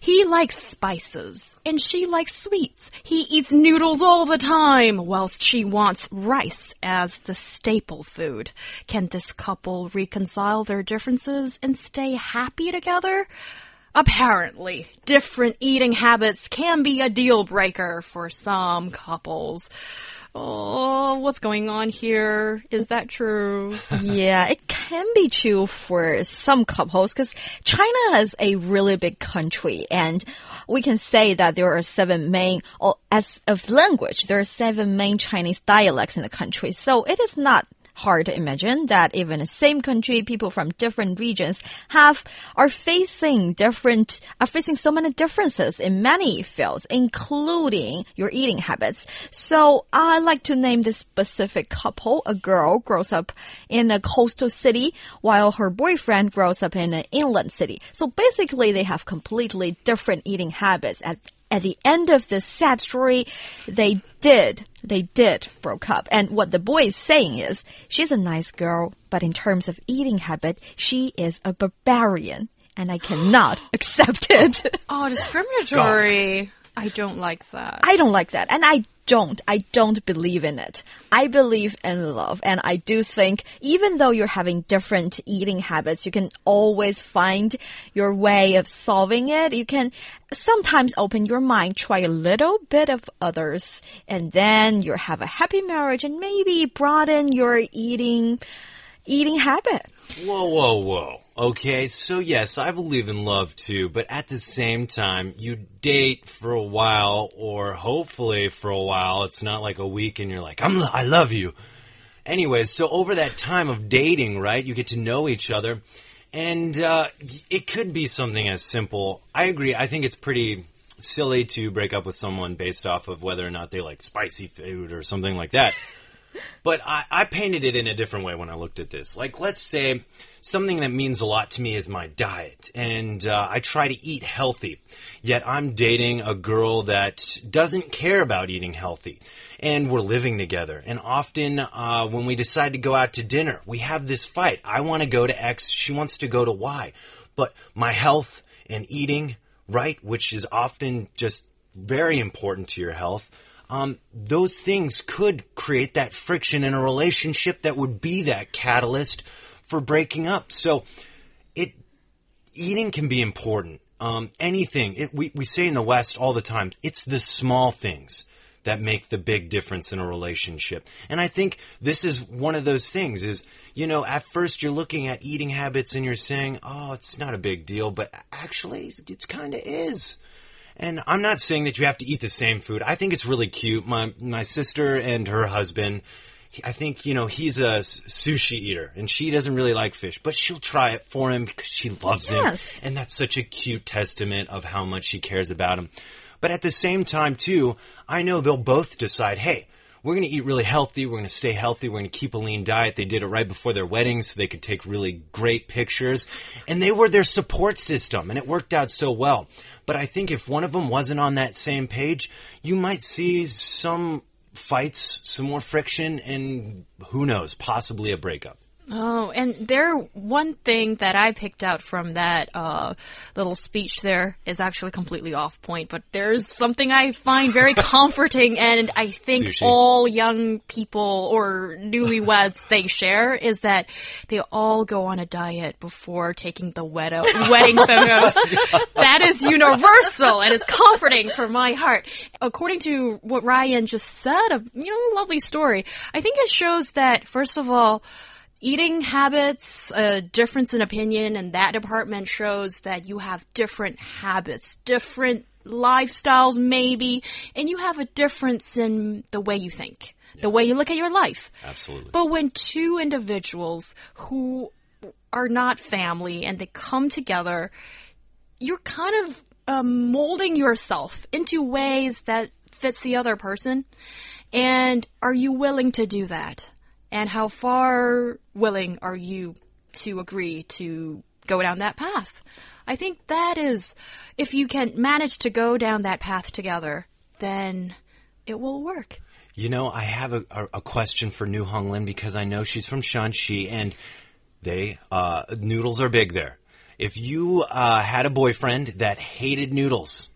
He likes spices and she likes sweets. He eats noodles all the time whilst she wants rice as the staple food. Can this couple reconcile their differences and stay happy together? Apparently, different eating habits can be a deal breaker for some couples. Oh, what's going on here? Is that true? yeah, it can be true for some couples because China is a really big country and we can say that there are seven main, or as of language, there are seven main Chinese dialects in the country. So it is not hard to imagine that even the same country, people from different regions have are facing different are facing so many differences in many fields, including your eating habits. So I like to name this specific couple. A girl grows up in a coastal city while her boyfriend grows up in an inland city. So basically they have completely different eating habits at at the end of this sad story, they did, they did broke up. And what the boy is saying is, she's a nice girl, but in terms of eating habit, she is a barbarian. And I cannot accept it. Oh, discriminatory. I don't like that. I don't like that. And I don't. I don't believe in it. I believe in love. And I do think even though you're having different eating habits, you can always find your way of solving it. You can sometimes open your mind, try a little bit of others, and then you have a happy marriage and maybe broaden your eating, eating habit. Whoa, whoa, whoa. Okay, so yes, I believe in love too, but at the same time, you date for a while, or hopefully for a while. It's not like a week and you're like, I'm, I love you. Anyways, so over that time of dating, right, you get to know each other, and uh, it could be something as simple. I agree. I think it's pretty silly to break up with someone based off of whether or not they like spicy food or something like that. But I, I painted it in a different way when I looked at this. Like, let's say something that means a lot to me is my diet, and uh, I try to eat healthy. Yet I'm dating a girl that doesn't care about eating healthy, and we're living together. And often, uh, when we decide to go out to dinner, we have this fight. I want to go to X, she wants to go to Y, but my health and eating right, which is often just very important to your health. Um, those things could create that friction in a relationship that would be that catalyst for breaking up. So it eating can be important. Um, anything it, we we say in the West all the time. It's the small things that make the big difference in a relationship. And I think this is one of those things. Is you know, at first you're looking at eating habits and you're saying, "Oh, it's not a big deal," but actually, it's kind of is. And I'm not saying that you have to eat the same food. I think it's really cute. My my sister and her husband I think, you know, he's a sushi eater and she doesn't really like fish, but she'll try it for him because she loves yes. him. And that's such a cute testament of how much she cares about him. But at the same time, too, I know they'll both decide, hey, we're going to eat really healthy. We're going to stay healthy. We're going to keep a lean diet. They did it right before their wedding so they could take really great pictures. And they were their support system and it worked out so well. But I think if one of them wasn't on that same page, you might see some fights, some more friction, and who knows, possibly a breakup. Oh, and there, one thing that I picked out from that uh, little speech there is actually completely off point, but there's something I find very comforting, and I think Sushi. all young people or newlyweds they share is that they all go on a diet before taking the wed- wedding photos. that is universal and it's comforting for my heart. According to what Ryan just said, a you know lovely story. I think it shows that first of all eating habits, a difference in opinion in that department shows that you have different habits, different lifestyles maybe, and you have a difference in the way you think, yeah. the way you look at your life. Absolutely. But when two individuals who are not family and they come together, you're kind of um, molding yourself into ways that fits the other person. And are you willing to do that? And how far willing are you to agree to go down that path? I think that is, if you can manage to go down that path together, then it will work. You know, I have a, a, a question for Niu Honglin because I know she's from Shanxi and they, uh, noodles are big there. If you, uh, had a boyfriend that hated noodles,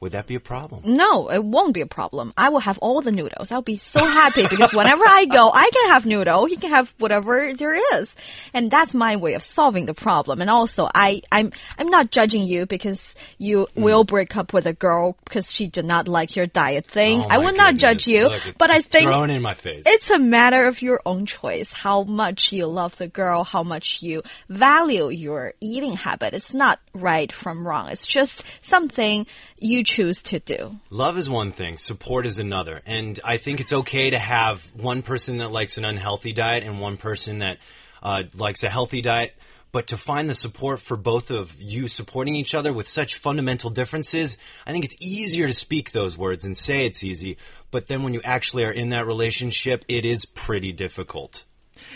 would that be a problem? No, it won't be a problem. I will have all the noodles. I'll be so happy because whenever I go, I can have noodle. He can have whatever there is. And that's my way of solving the problem. And also, I, I'm, I'm not judging you because you Mm. will break up with a girl because she did not like your diet thing. Oh I will not judge you, Look, but I think thrown in my face. it's a matter of your own choice. How much you love the girl, how much you value your eating habit. It's not right from wrong. It's just something you choose to do. Love is one thing, support is another. And I think it's okay to have one person that likes an unhealthy diet and one person that uh, likes a healthy diet. But to find the support for both of you supporting each other with such fundamental differences, I think it's easier to speak those words and say it's easy. But then when you actually are in that relationship, it is pretty difficult.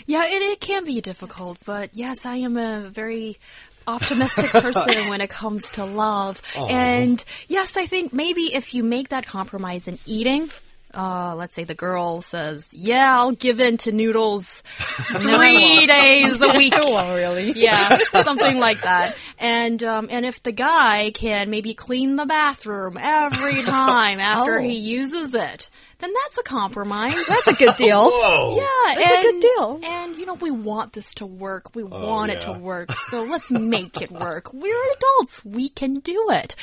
Yeah, it, it can be difficult, but yes, I am a very optimistic person when it comes to love. And yes, I think maybe if you make that compromise in eating, uh, let's say the girl says, yeah, I'll give in to noodles three days a week. really. Yeah, something like that. And um, and if the guy can maybe clean the bathroom every time after Oh. he uses it, then that's a compromise. That's a good deal. Whoa! Yeah, That's a good deal. And you know, we want this to work. We want it to work. So let's make it work. We're adults. We can do it.